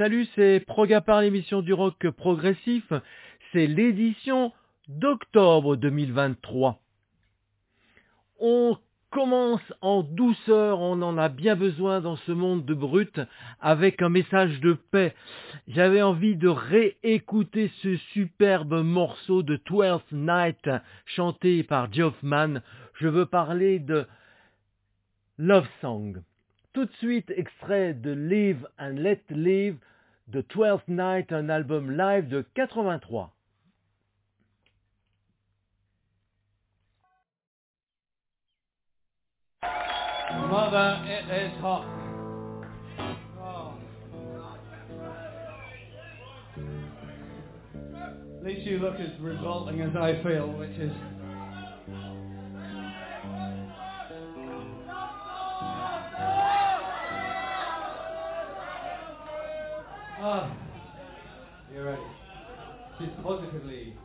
salut, c'est Progapar, l'émission du rock progressif. C'est l'édition d'octobre 2023. On commence en douceur, on en a bien besoin dans ce monde de brut, avec un message de paix. J'avais envie de réécouter ce superbe morceau de Twelfth Night chanté par Geoff Je veux parler de Love Song. Tout de suite, extrait de Live and Let Live, The Twelfth Night, un album live de 83. Mother, it is hot. Oh. At least you look as resulting as I feel, which is Ah, you're right. She's positively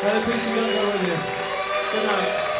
Brother Priest, you gotta with you. Good night.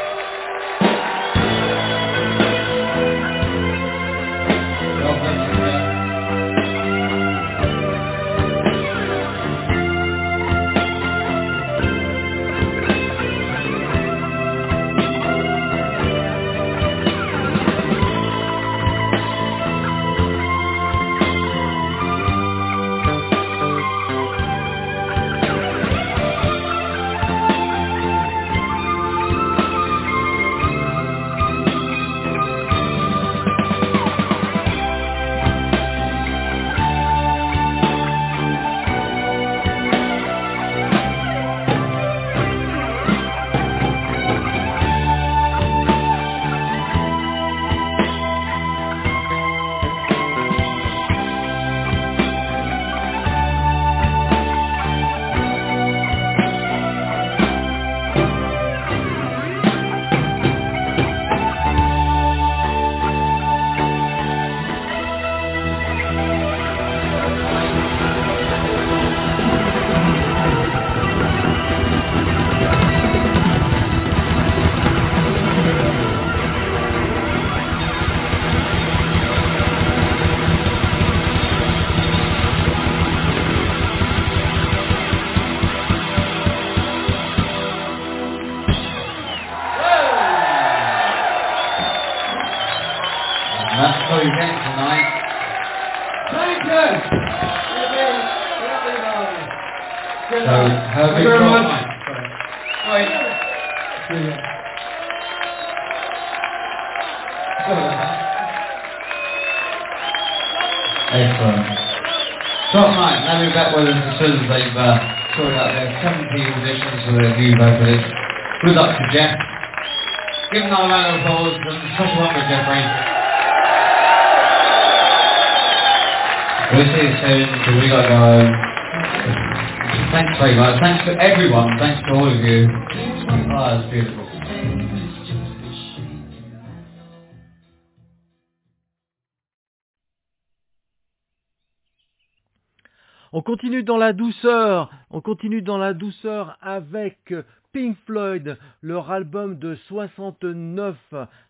On continue dans la douceur, on continue dans la douceur avec Pink Floyd, leur album de 69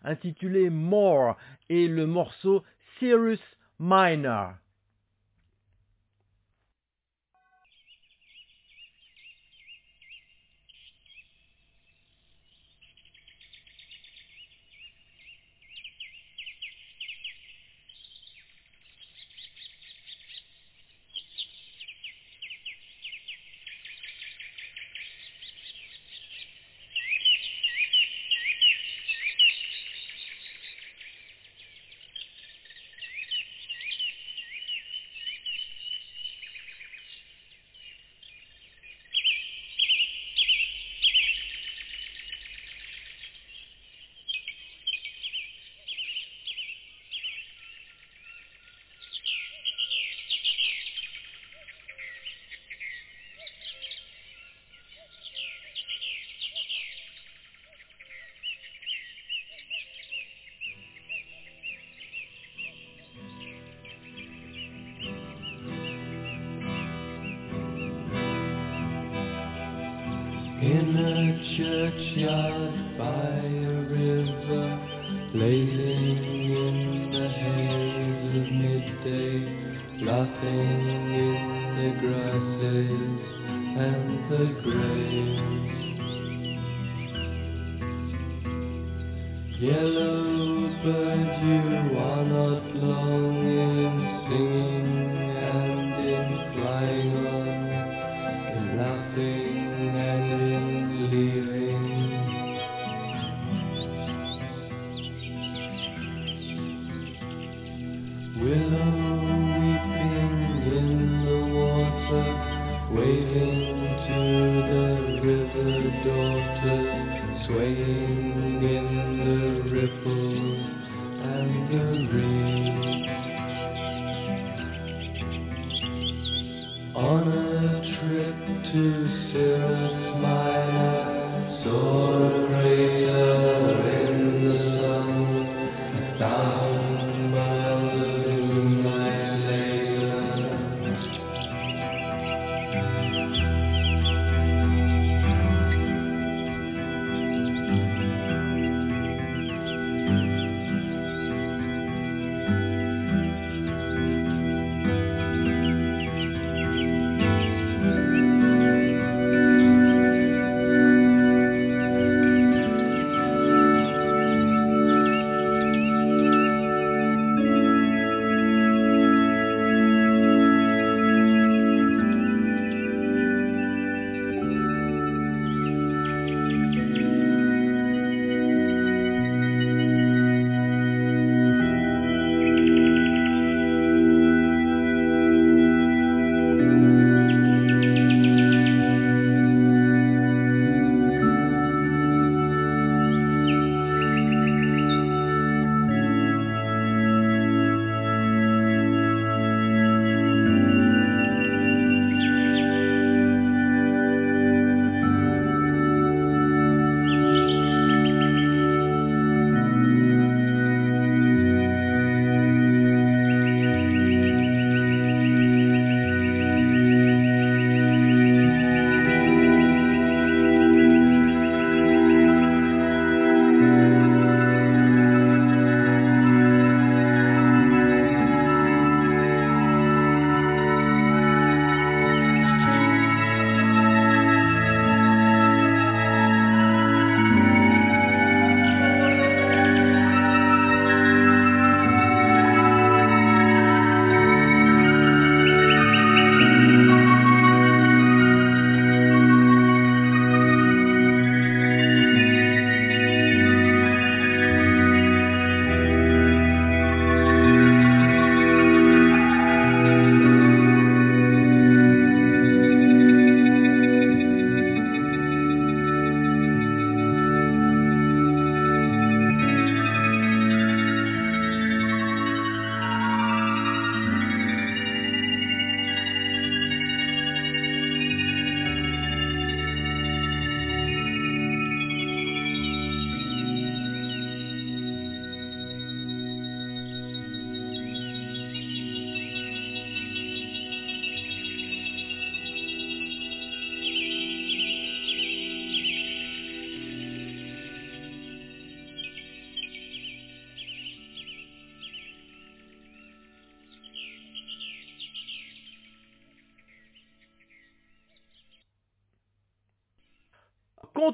intitulé More et le morceau Serious Minor. the churchyard by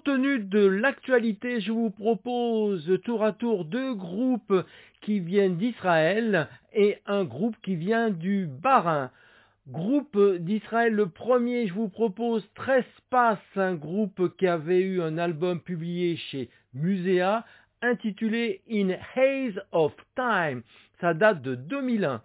tenu de l'actualité, je vous propose tour à tour deux groupes qui viennent d'Israël et un groupe qui vient du Bahreïn. Groupe d'Israël, le premier, je vous propose Trespass, un groupe qui avait eu un album publié chez Musea intitulé In Haze of Time. Ça date de 2001.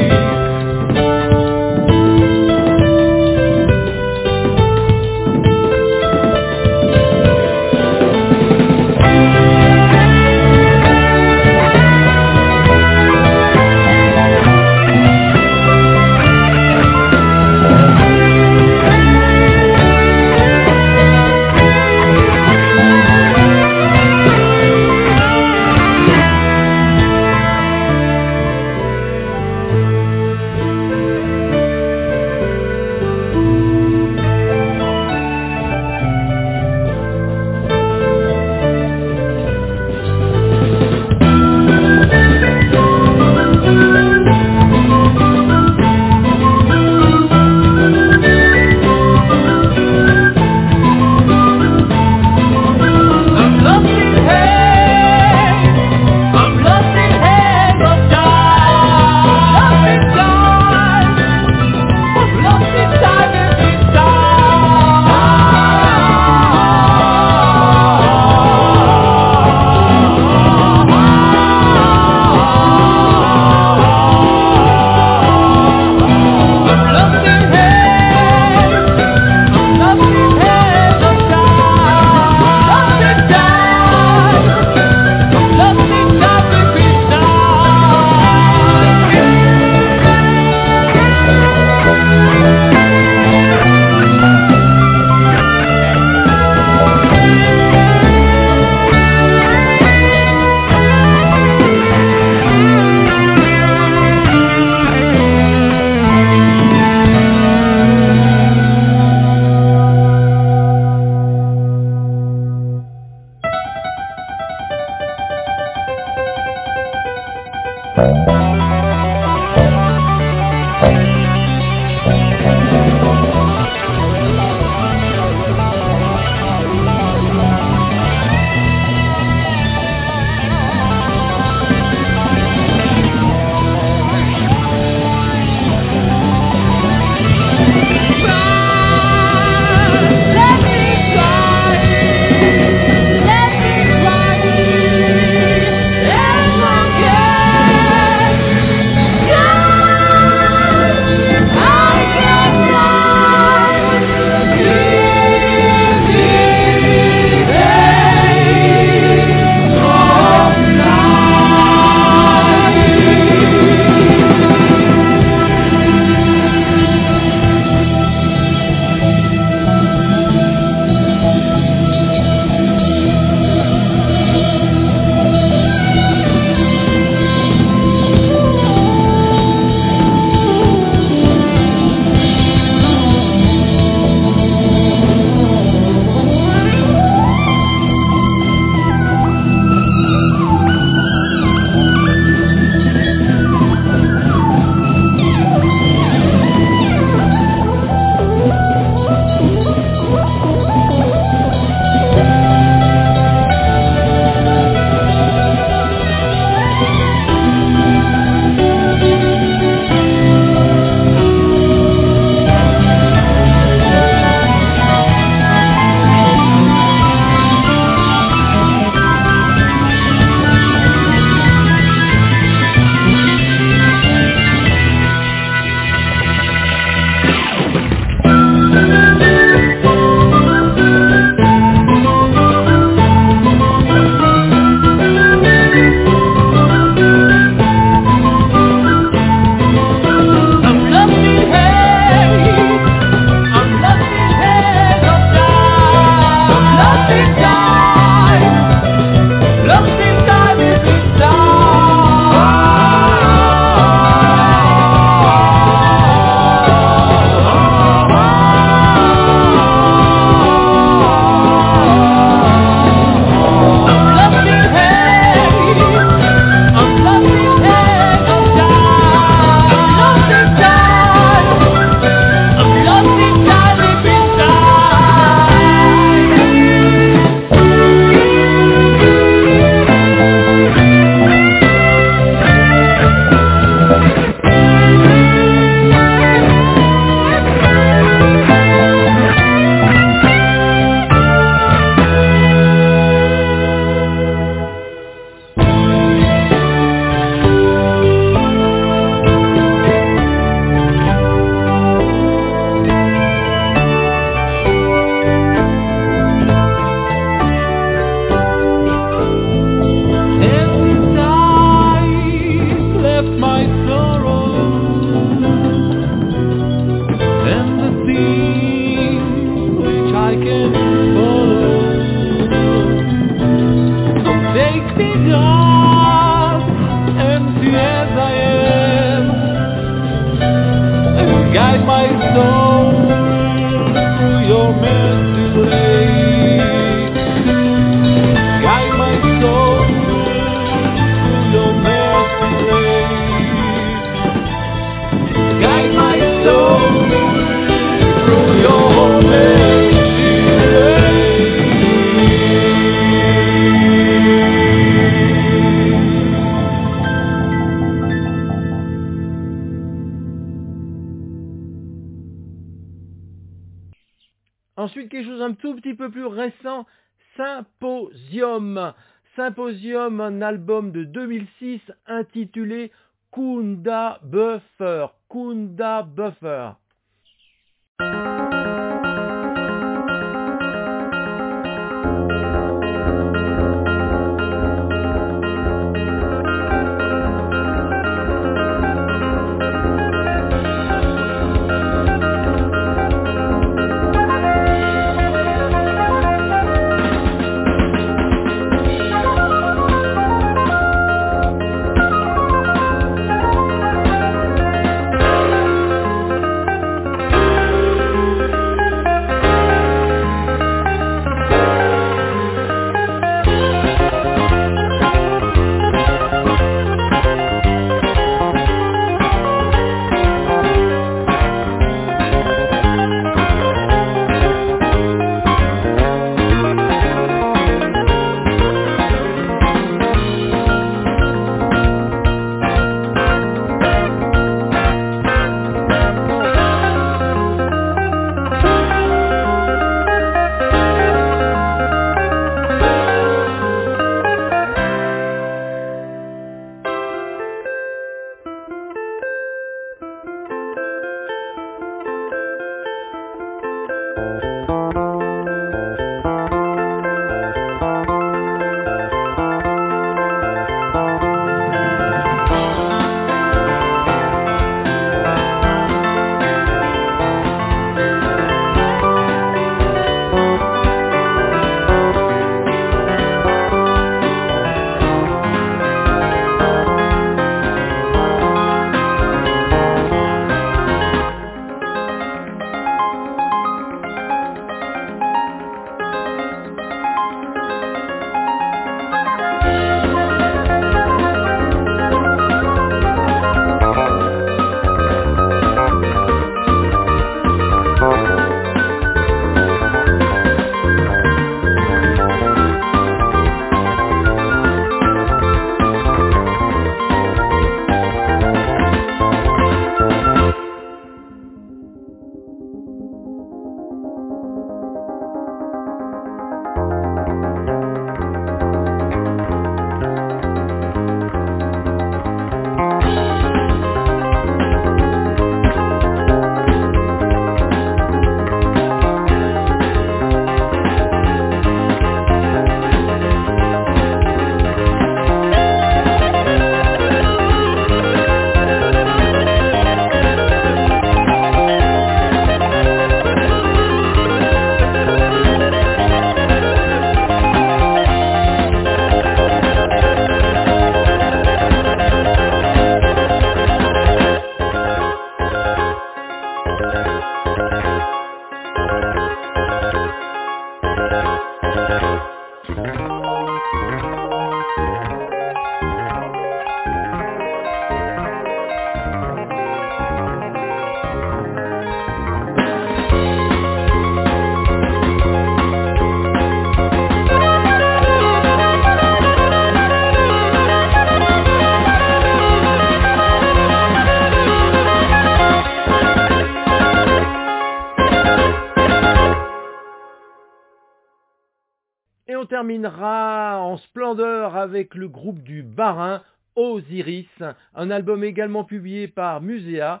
Terminera en splendeur avec le groupe du Barin, Osiris, un album également publié par Musea,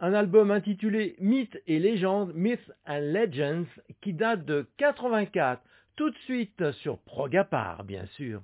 un album intitulé Mythes et légendes, Myths and Legends, qui date de 84. Tout de suite sur Progapar, bien sûr.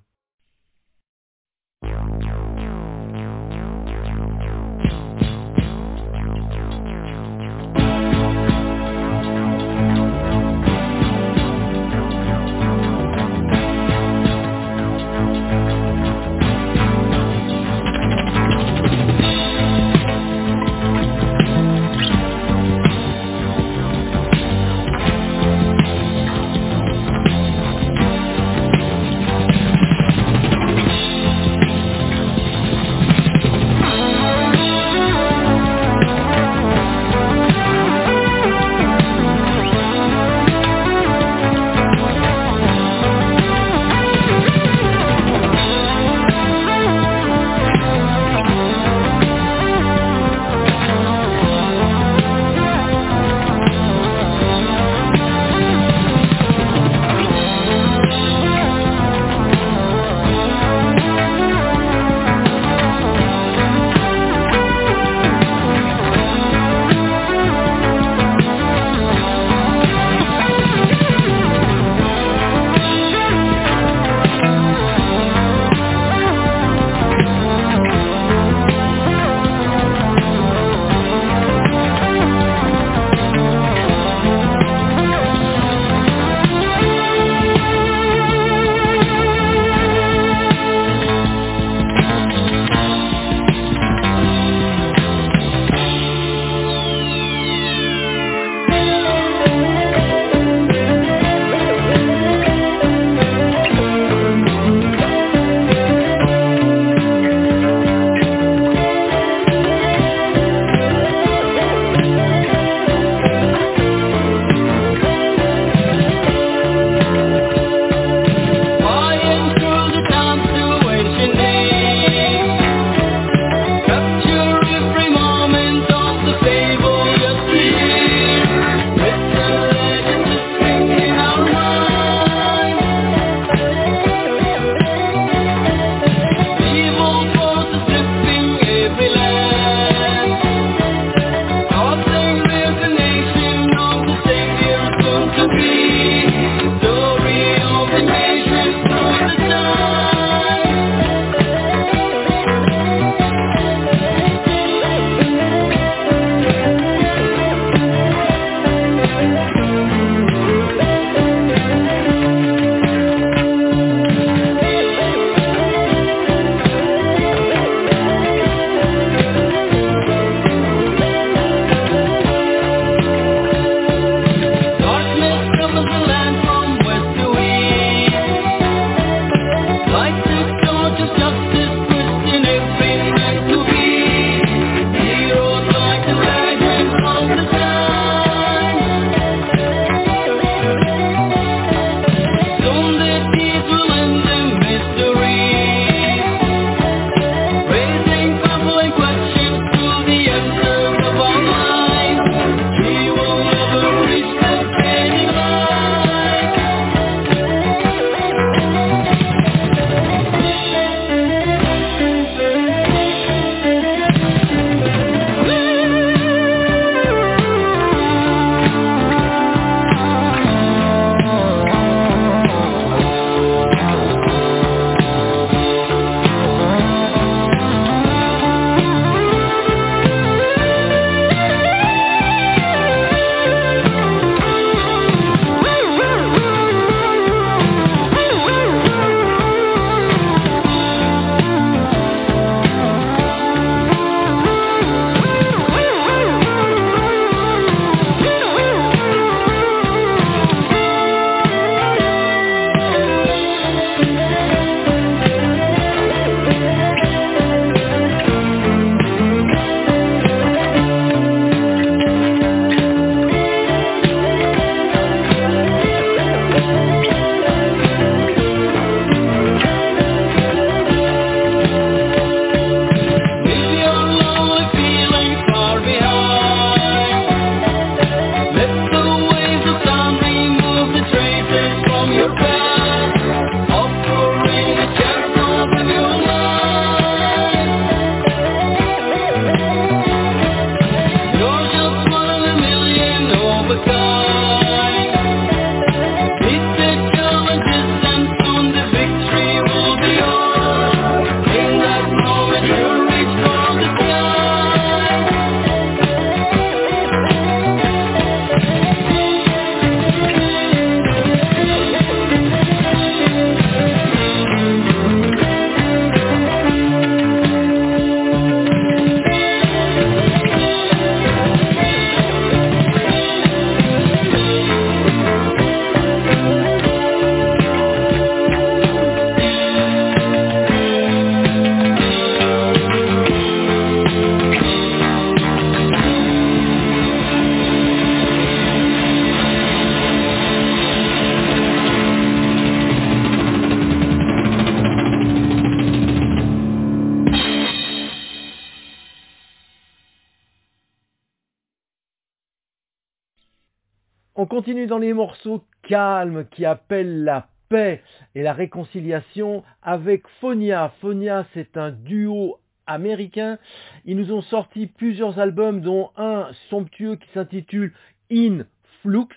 Continue dans les morceaux calmes qui appellent la paix et la réconciliation avec Phonia. Phonia, c'est un duo américain. Ils nous ont sorti plusieurs albums, dont un somptueux qui s'intitule In Flux,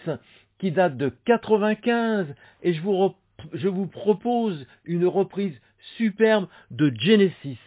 qui date de 95, et je vous, je vous propose une reprise superbe de Genesis.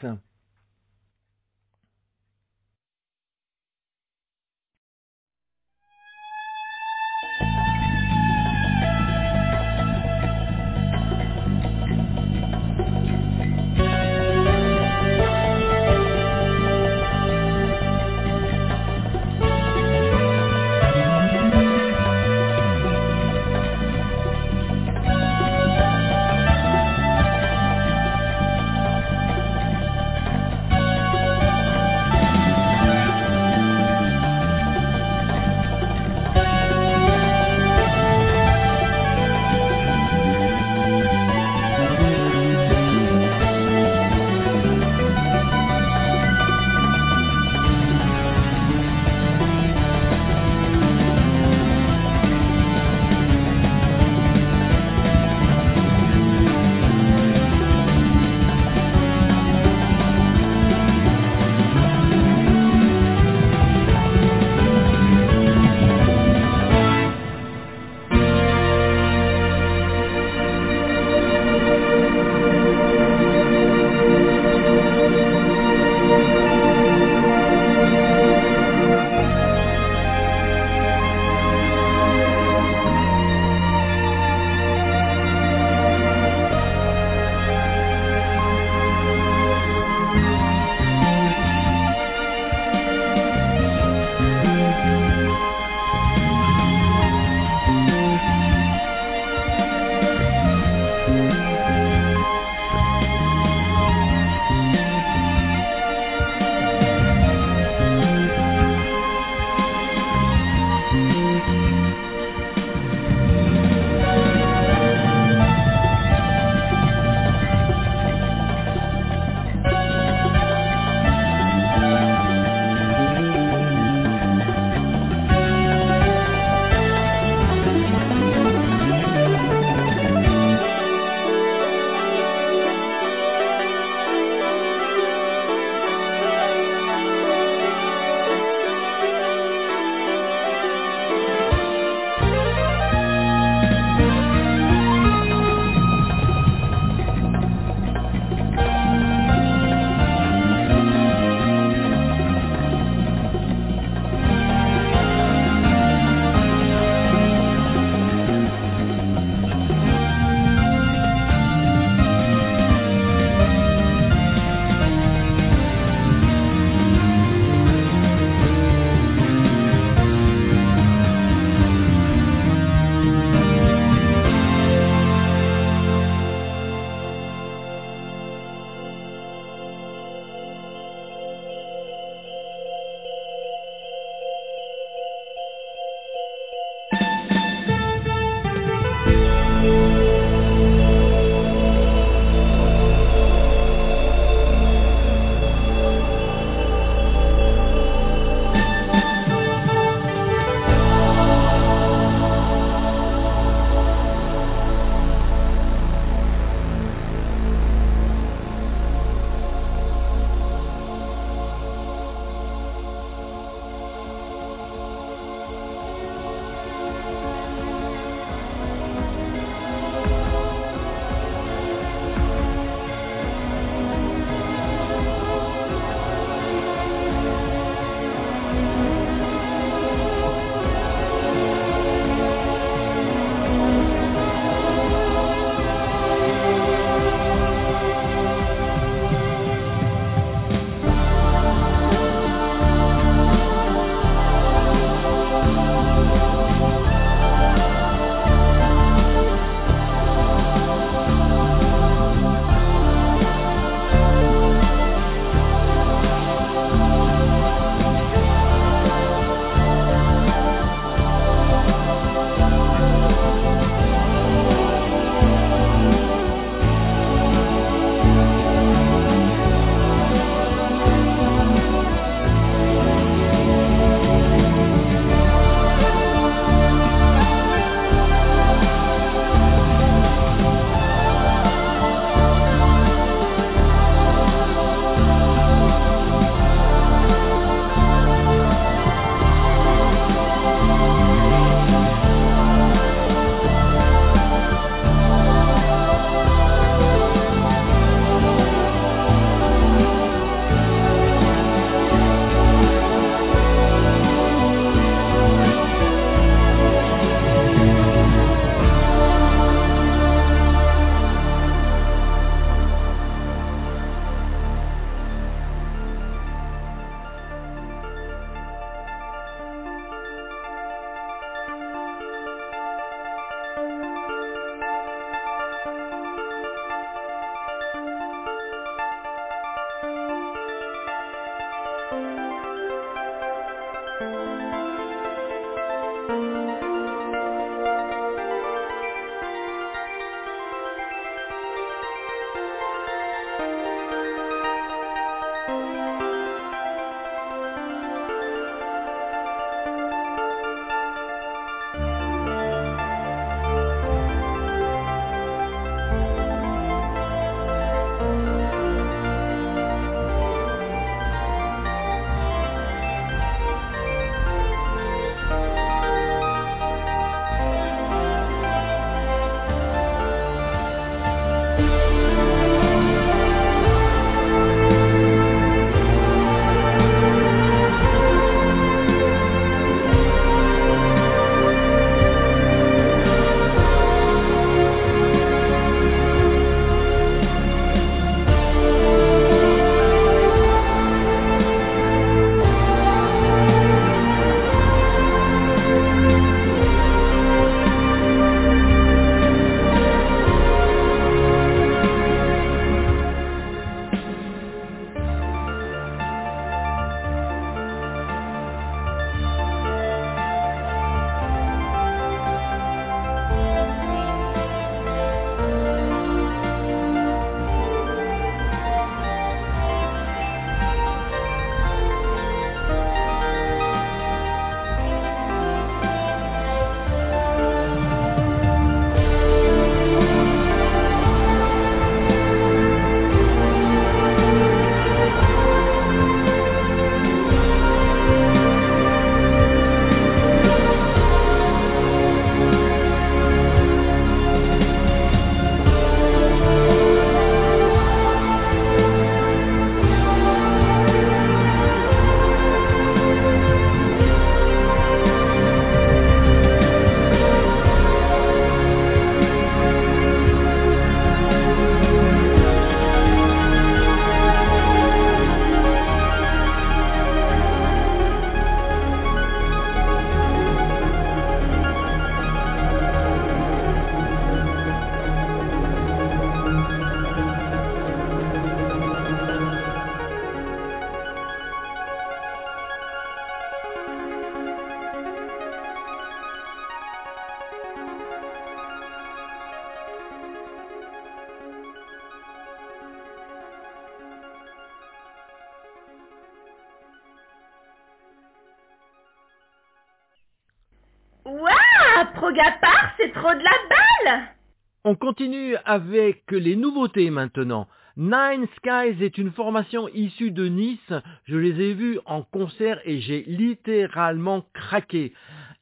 Continue avec les nouveautés maintenant. Nine Skies est une formation issue de Nice. Je les ai vus en concert et j'ai littéralement craqué.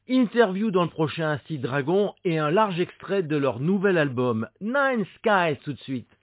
Interview dans le prochain Acid Dragon et un large extrait de leur nouvel album Nine Skies tout de suite.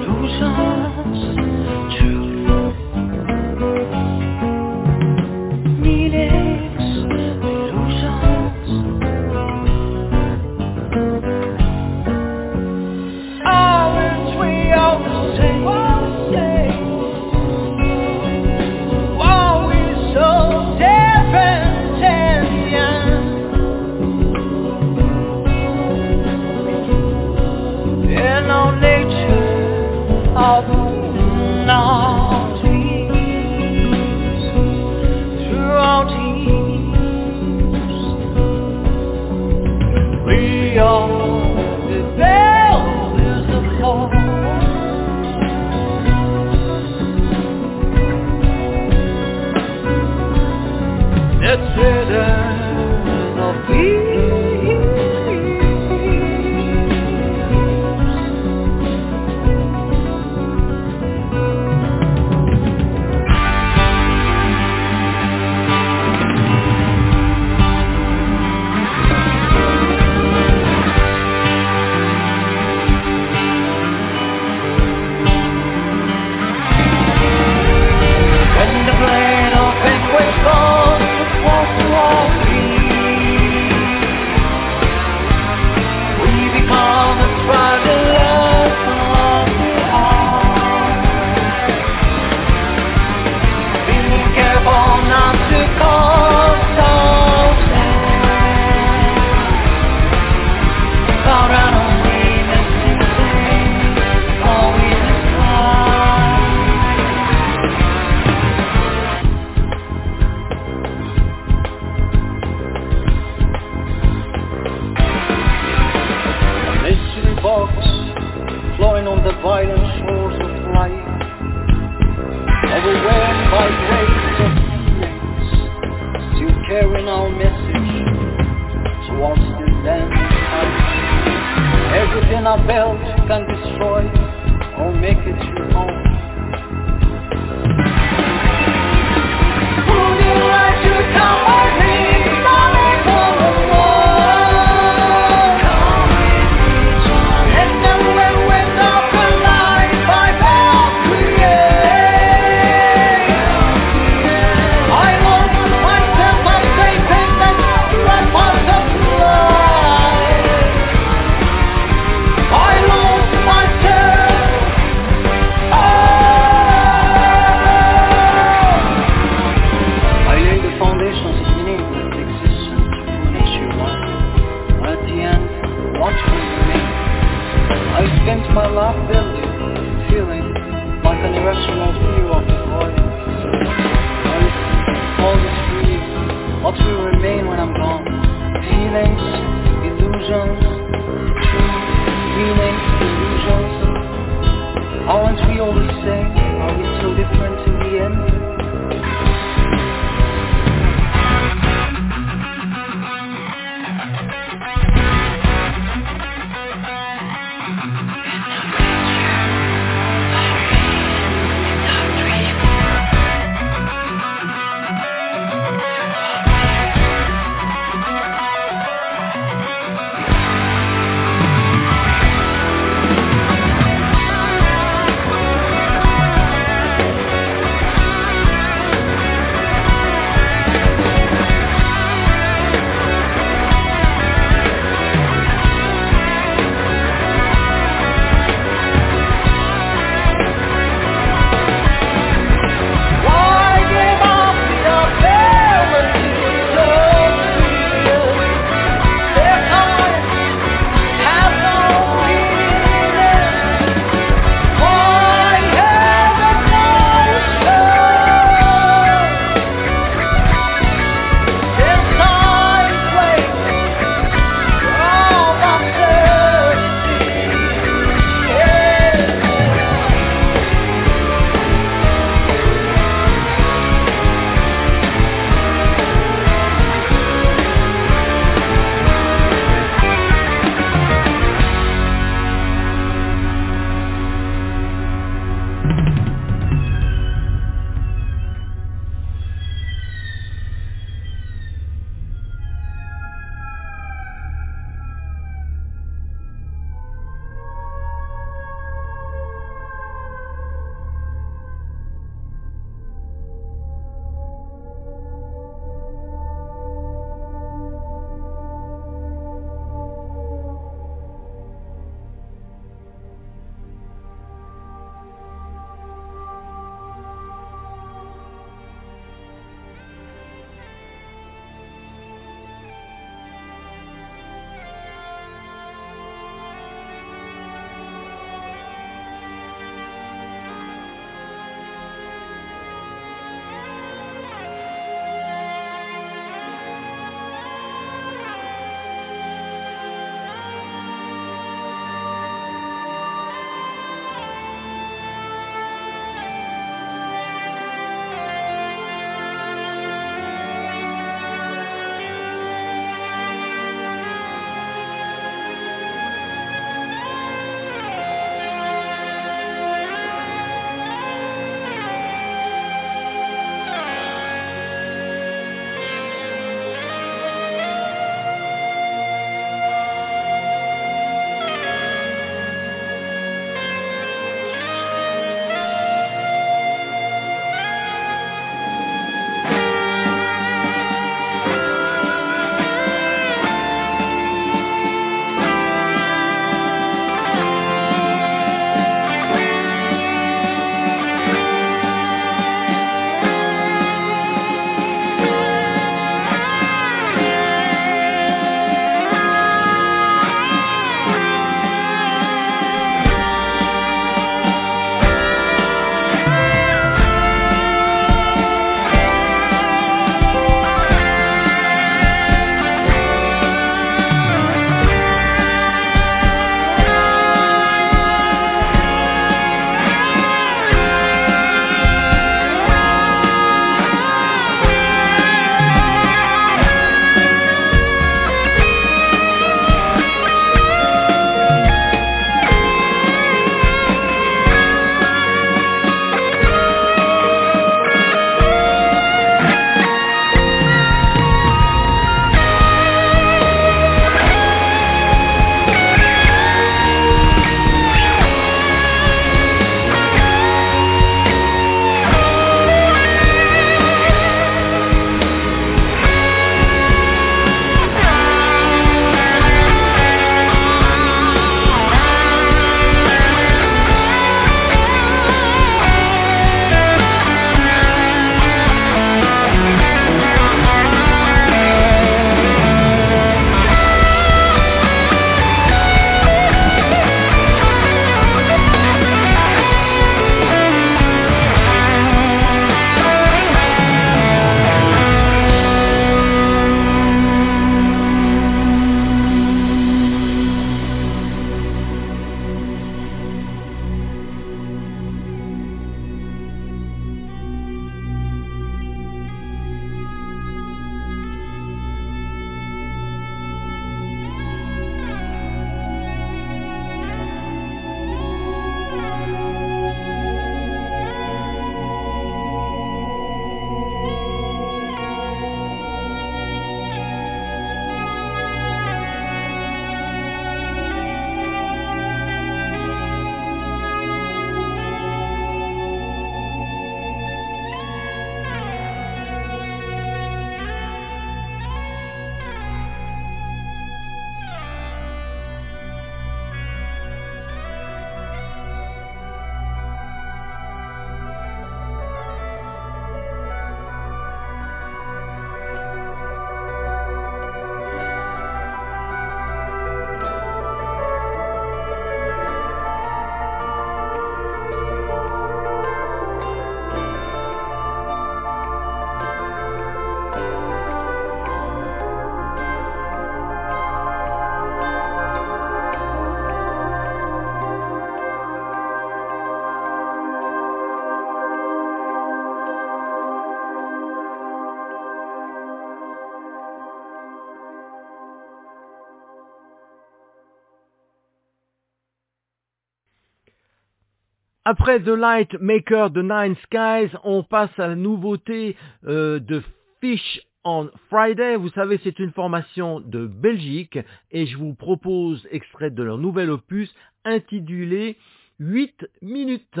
Après The Light Maker de Nine Skies, on passe à la nouveauté euh, de Fish on Friday. Vous savez, c'est une formation de Belgique et je vous propose extrait de leur nouvel opus intitulé 8 minutes.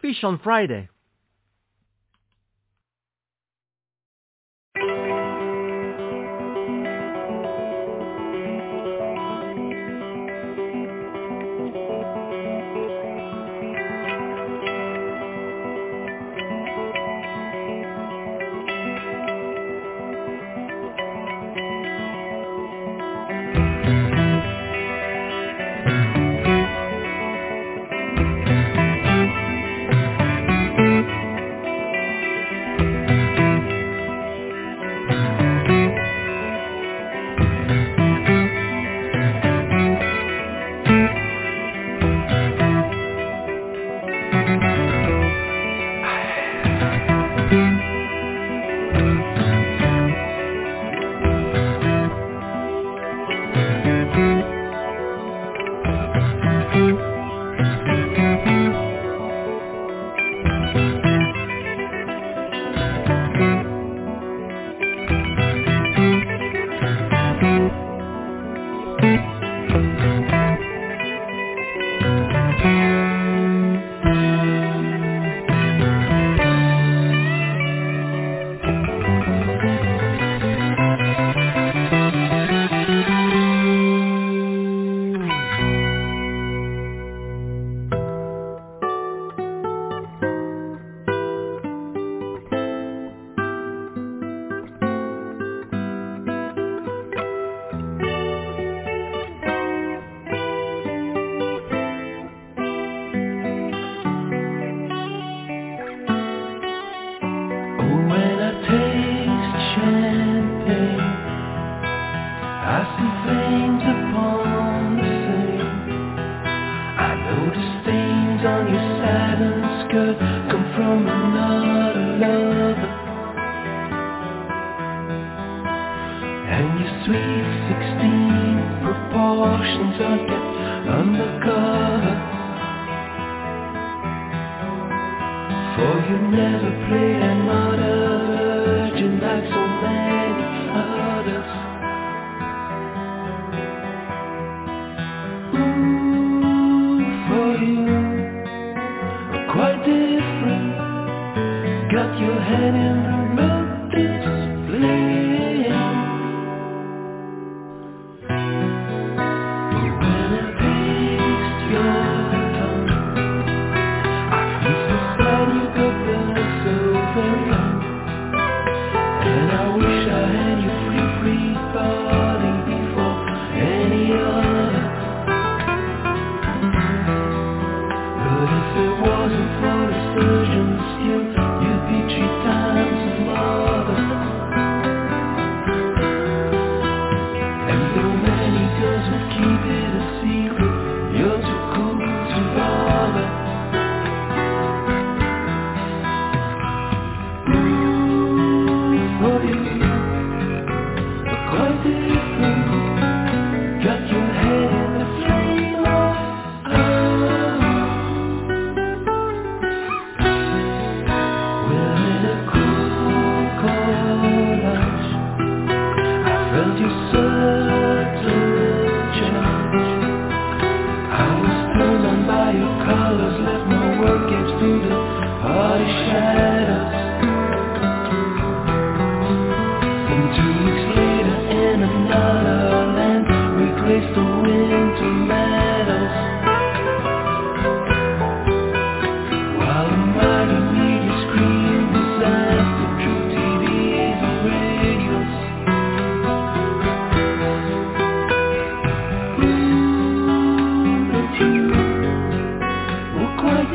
Fish on Friday.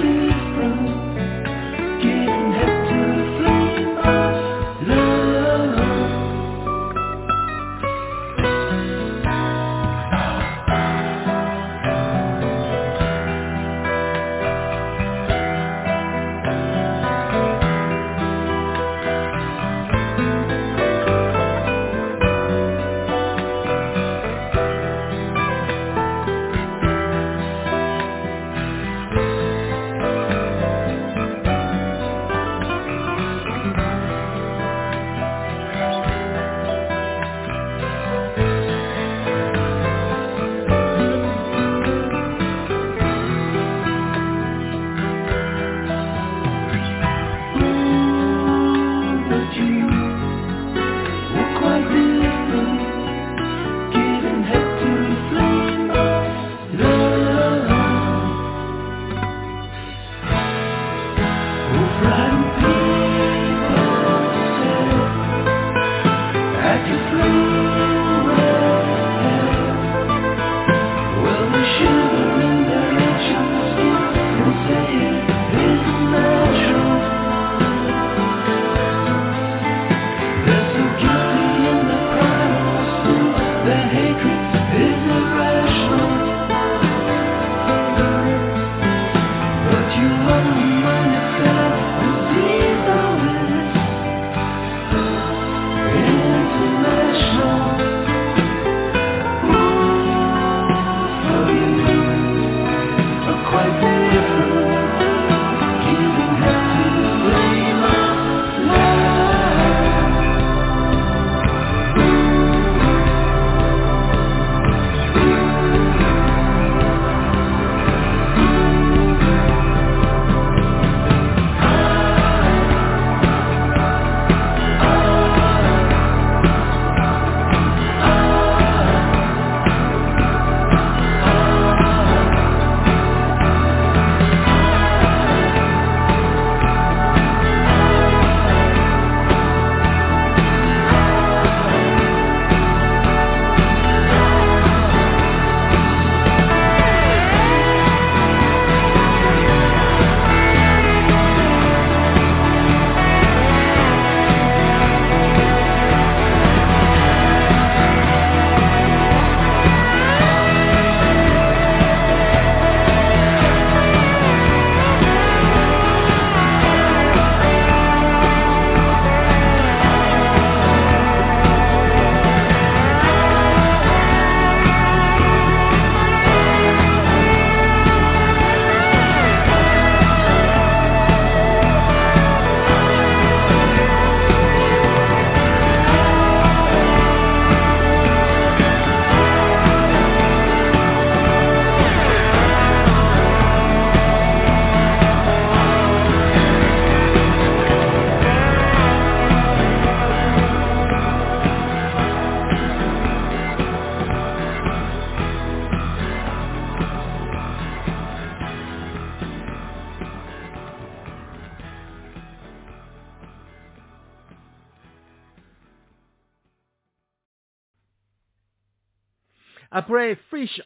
different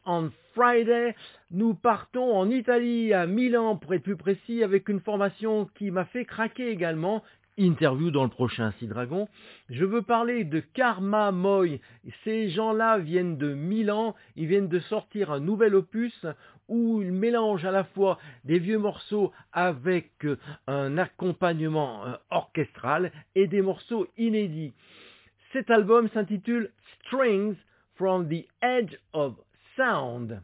On Friday, nous partons en Italie, à Milan pour être plus précis, avec une formation qui m'a fait craquer également. Interview dans le prochain Sea Dragon. Je veux parler de Karma Moy. Ces gens-là viennent de Milan. Ils viennent de sortir un nouvel opus où ils mélangent à la fois des vieux morceaux avec euh, un accompagnement euh, orchestral et des morceaux inédits. Cet album s'intitule Strings from the Edge of Sound.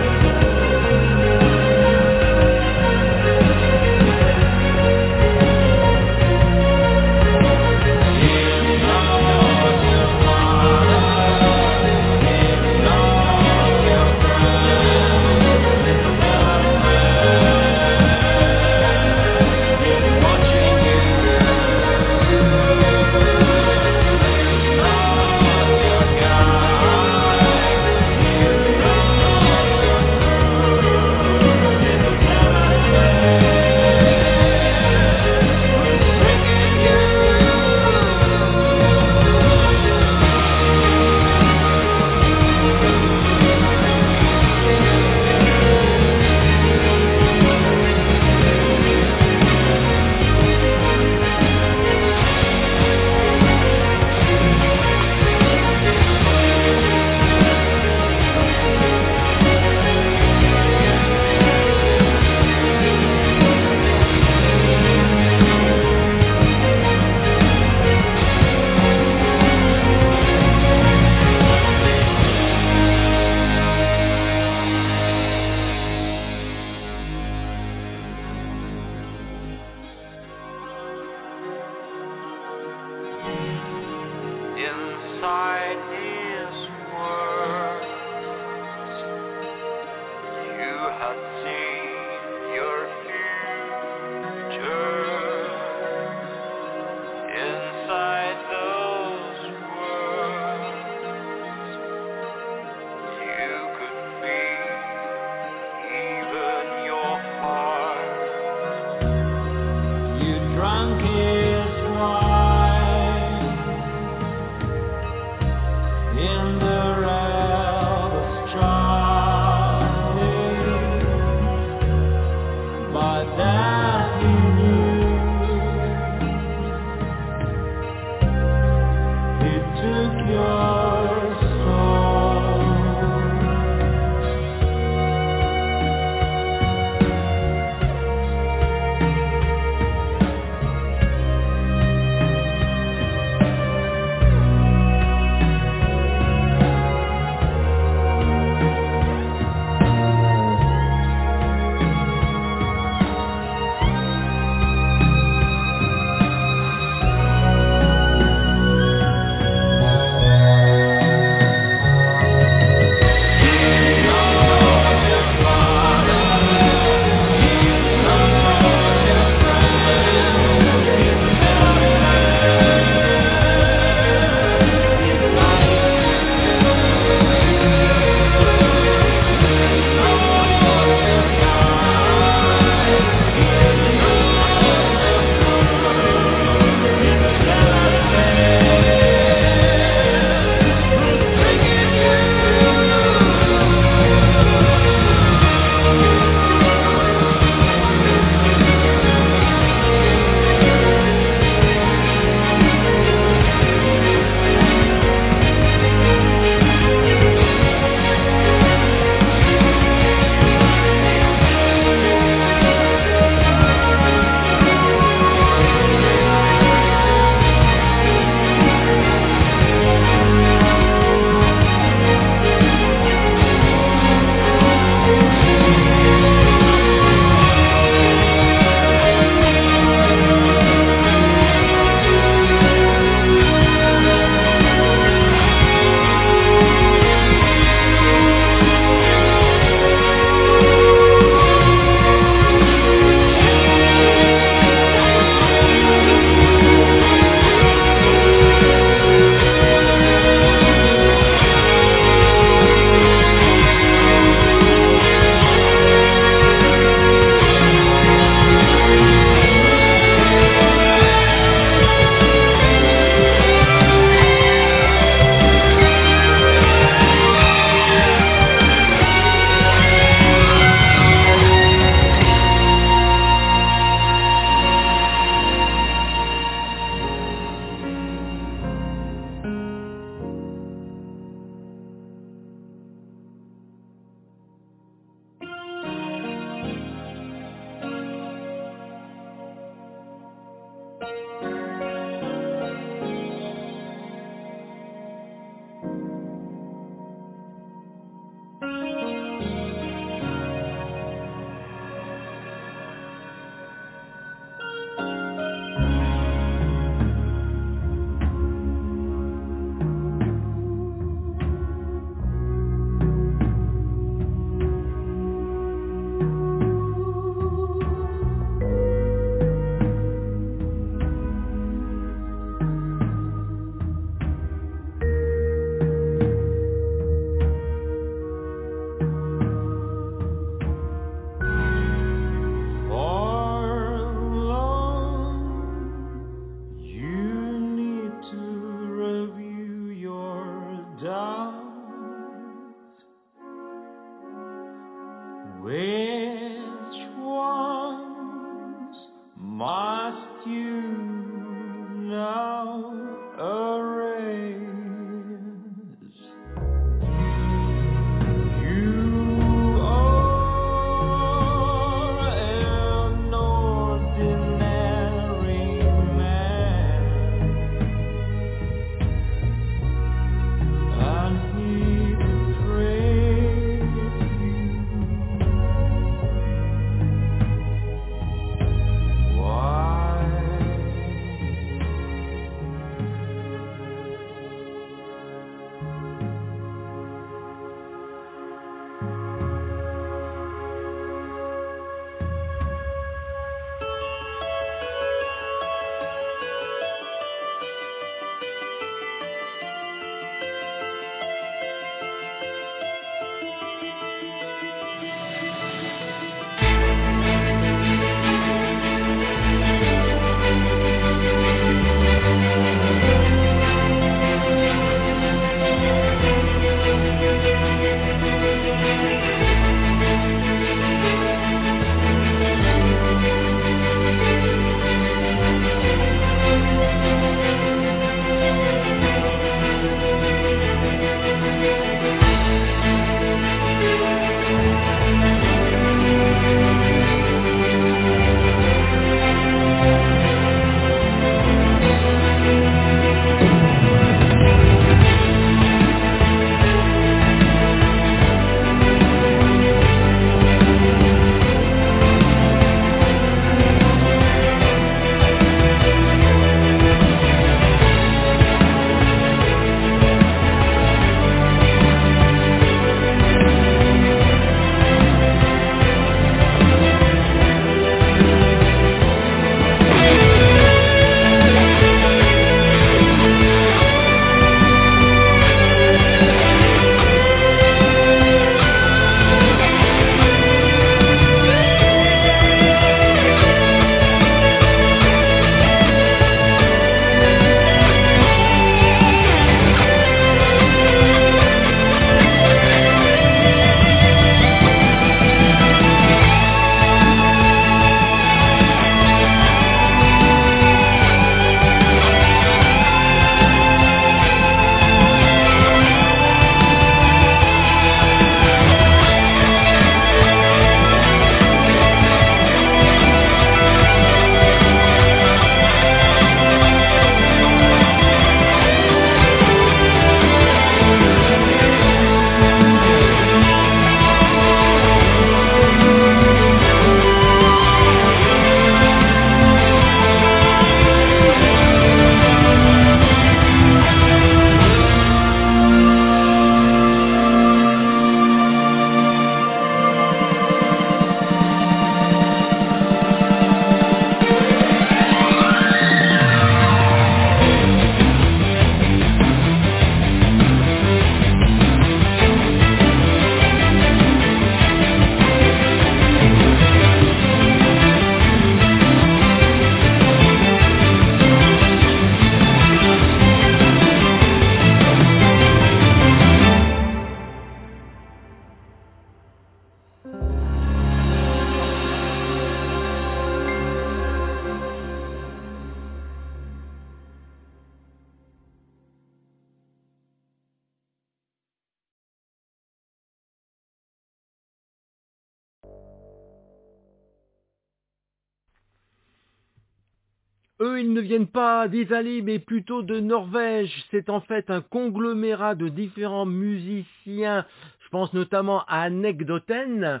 Eux, ils ne viennent pas d'Italie, mais plutôt de Norvège. C'est en fait un conglomérat de différents musiciens. Je pense notamment à Anecdoten.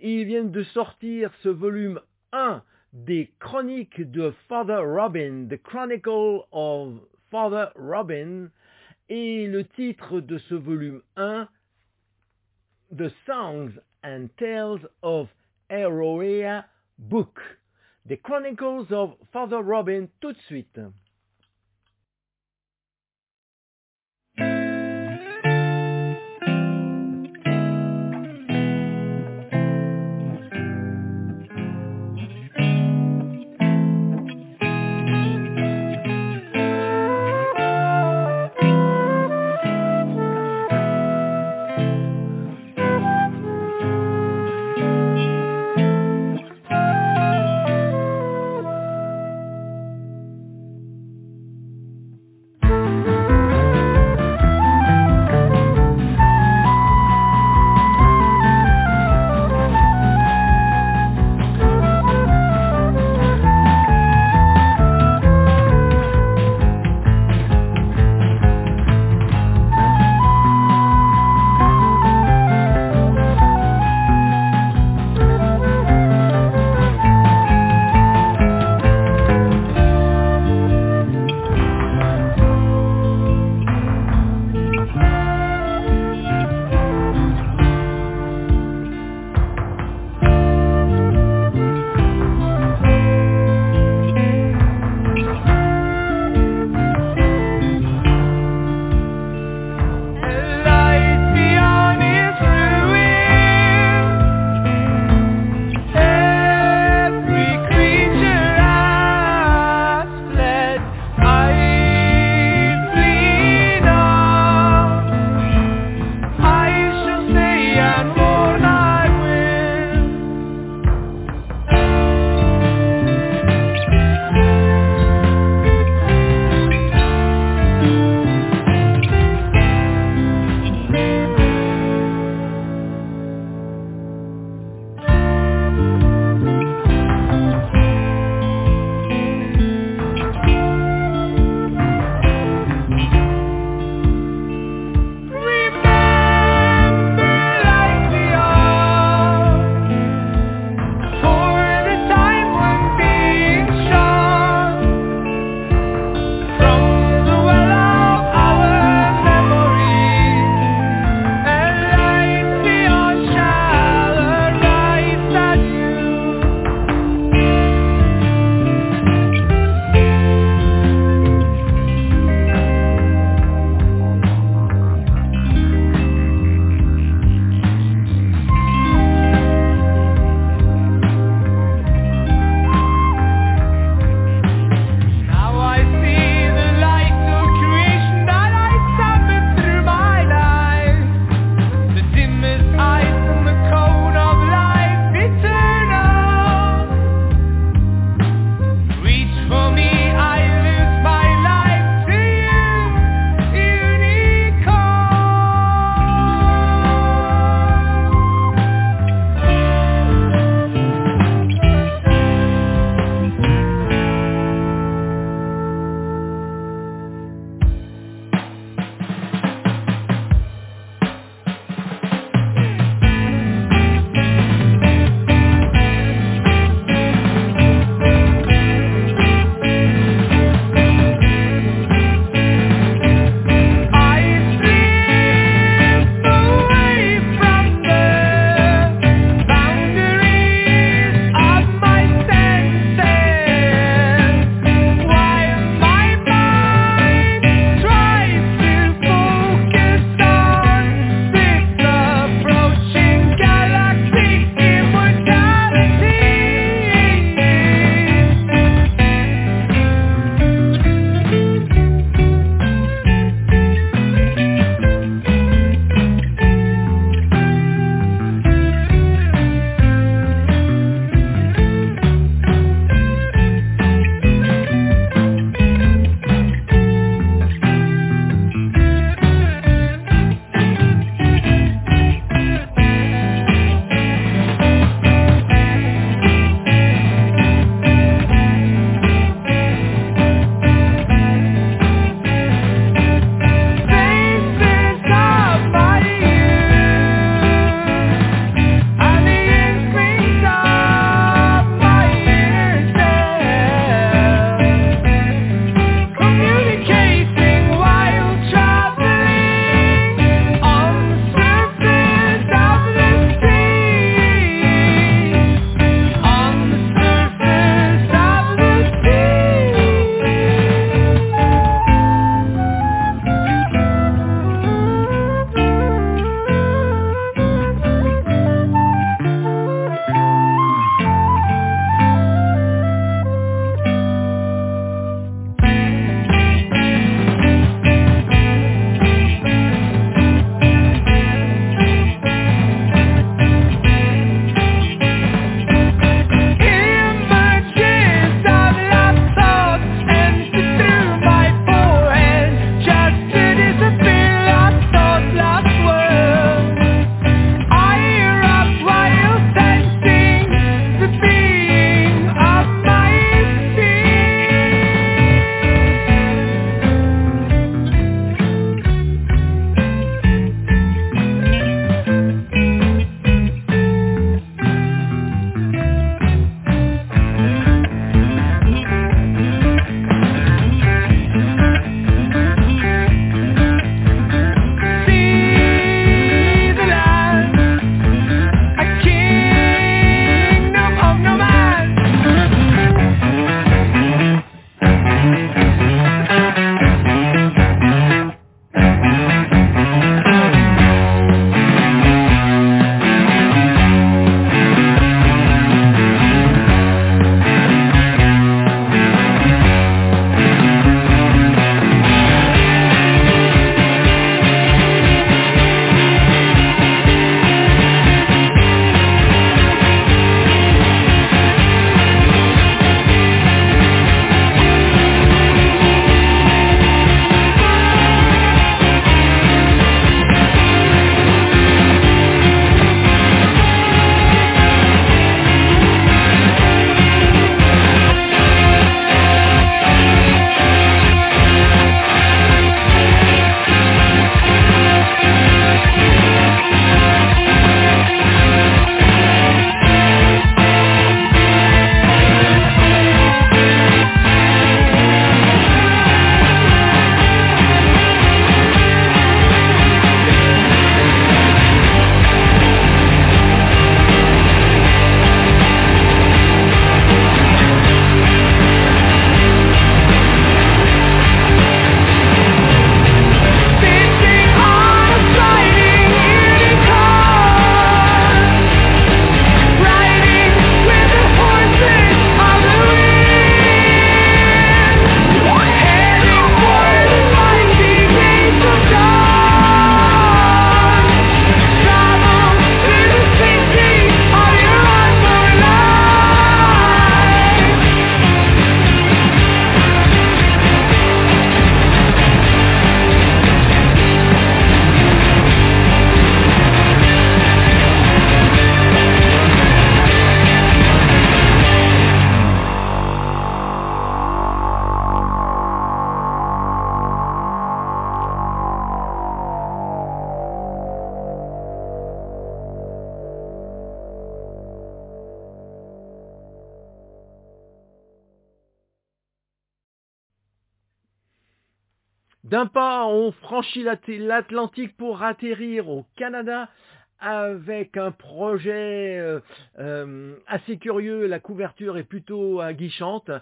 Ils viennent de sortir ce volume 1 des chroniques de Father Robin, The Chronicle of Father Robin. Et le titre de ce volume 1, The Songs and Tales of Eroea Book. The Chronicles of Father Robin tout de suite. D'un pas, on franchit l'Atlantique pour atterrir au Canada avec un projet euh, euh, assez curieux. La couverture est plutôt aguichante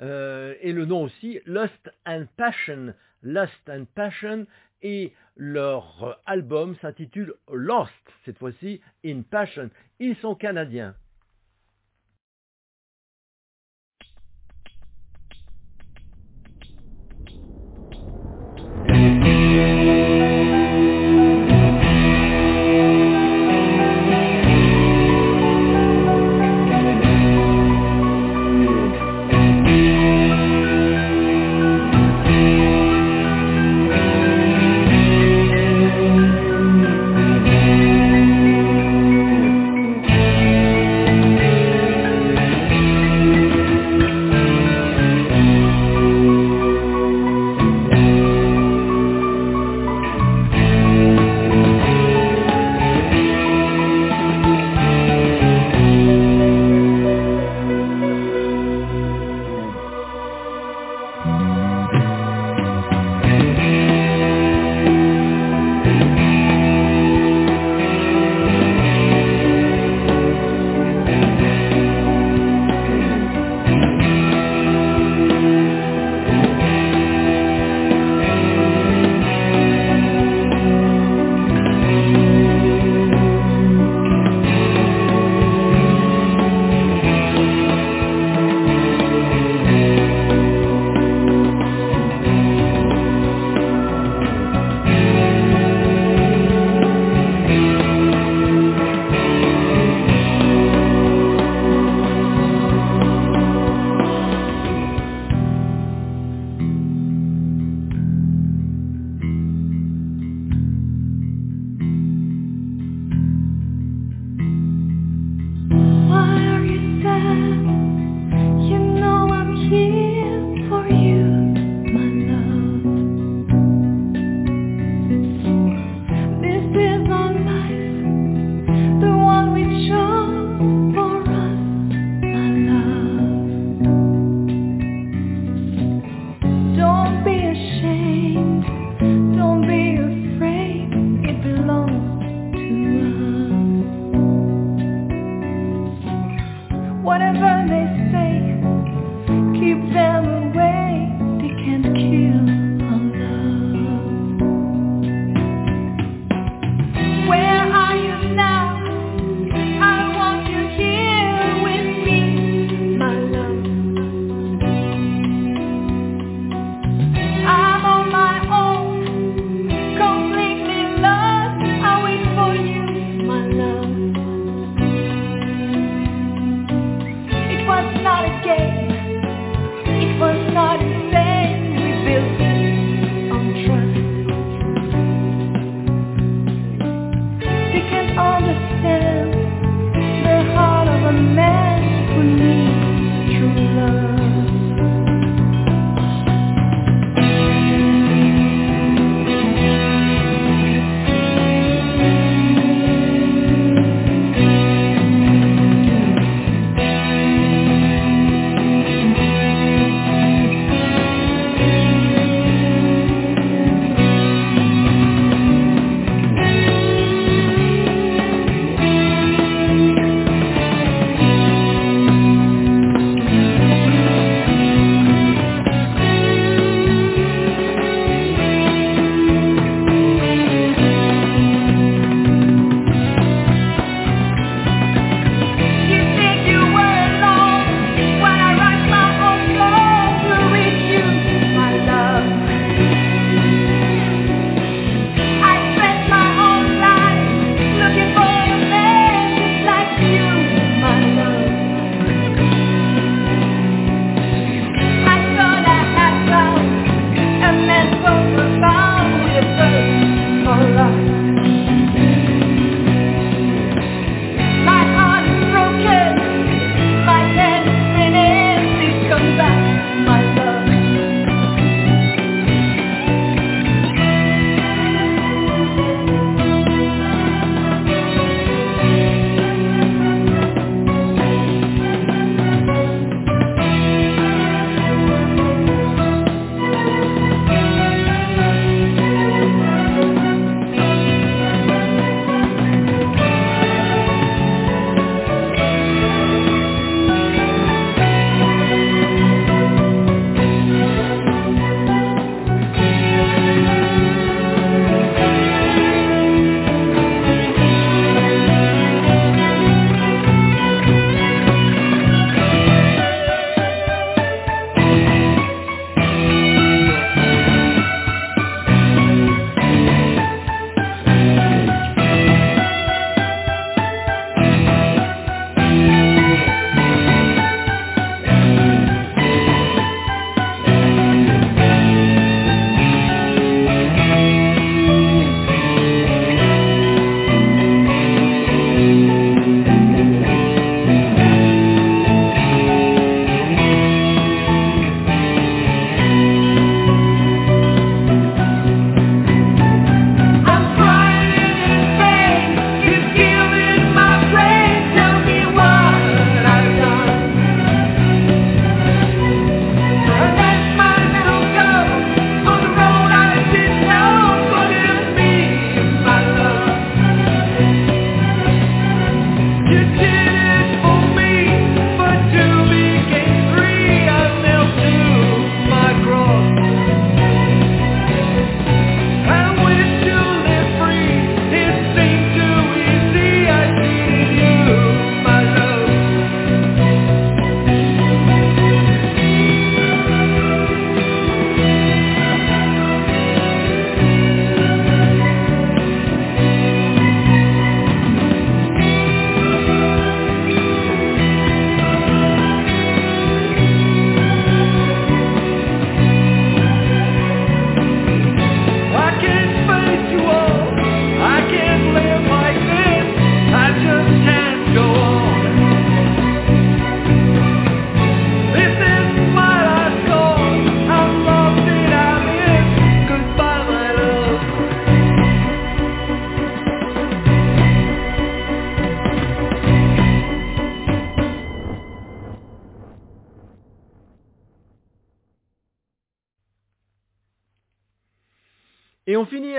euh, et le nom aussi, Lust and Passion. Lust and Passion et leur album s'intitule Lost, cette fois-ci in Passion. Ils sont canadiens.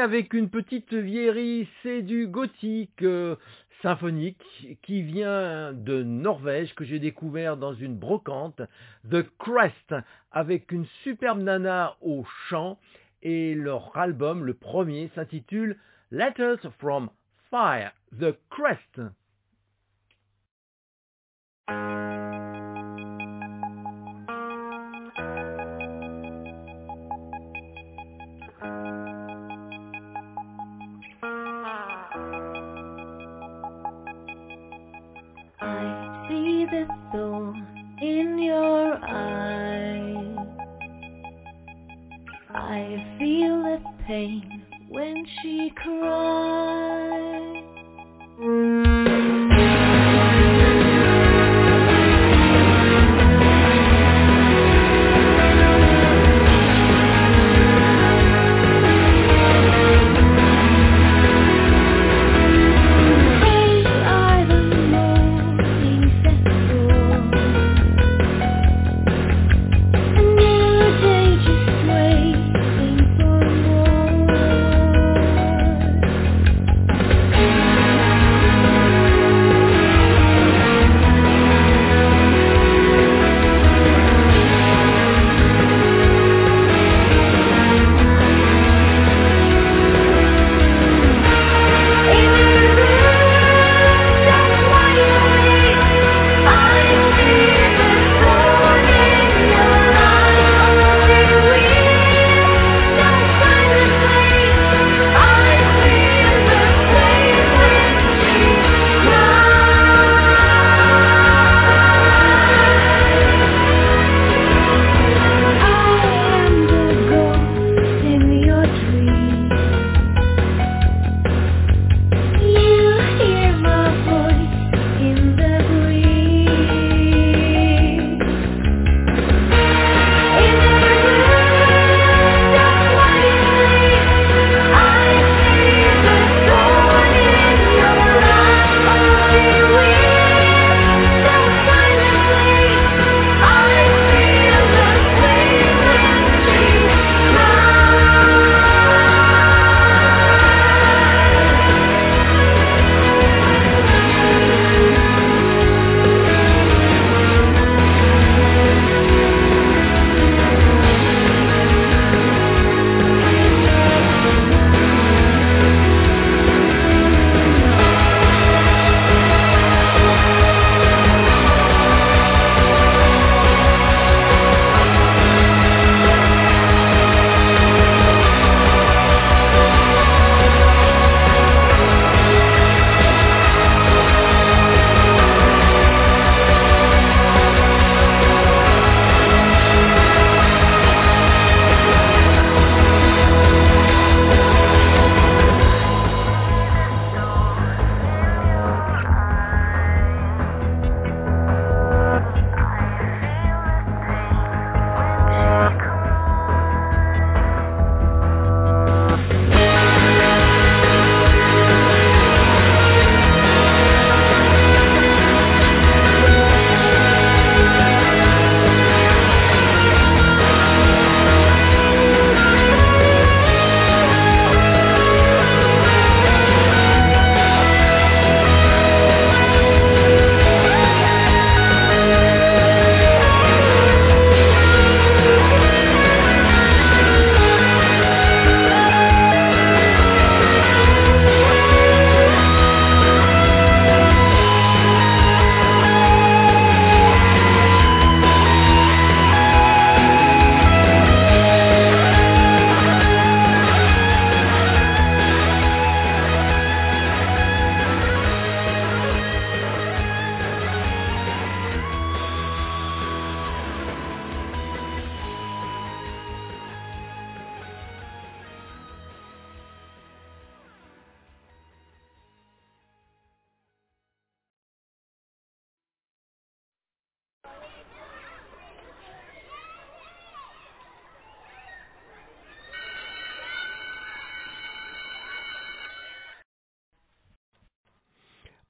Avec une petite vieillerie, c'est du gothique euh, symphonique qui vient de Norvège, que j'ai découvert dans une brocante, The Crest, avec une superbe nana au chant, et leur album, le premier, s'intitule Letters from Fire, The Crest. In your eye. I feel the pain when she cries.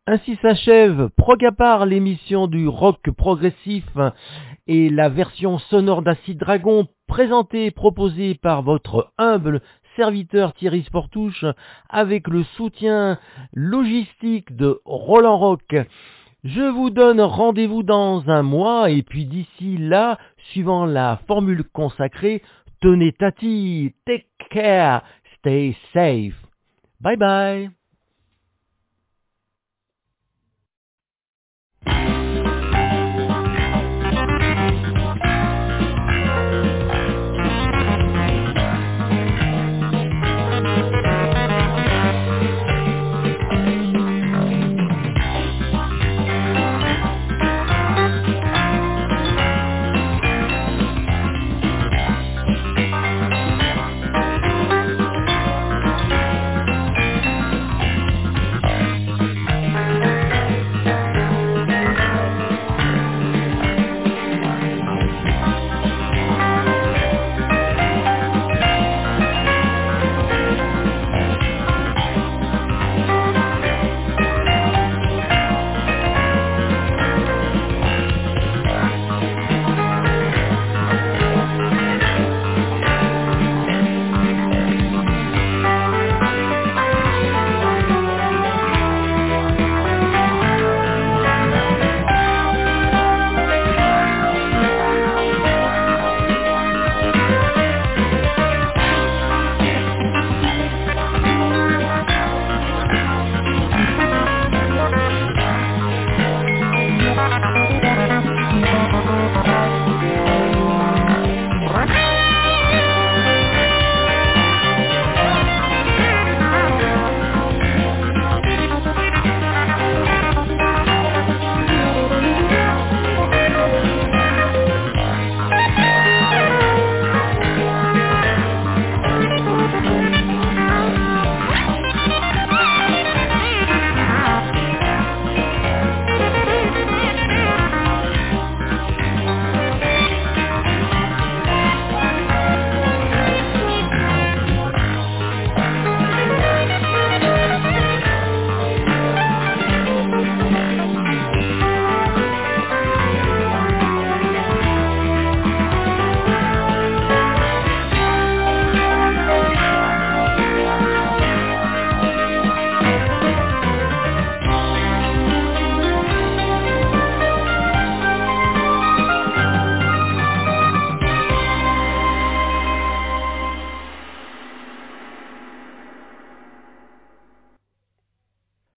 Ainsi s'achève Progapar, l'émission du rock progressif et la version sonore d'Acid Dragon présentée et proposée par votre humble serviteur Thierry Sportouche avec le soutien logistique de Roland Rock. Je vous donne rendez-vous dans un mois et puis d'ici là, suivant la formule consacrée, tenez tati, take care, stay safe. Bye bye. Bye.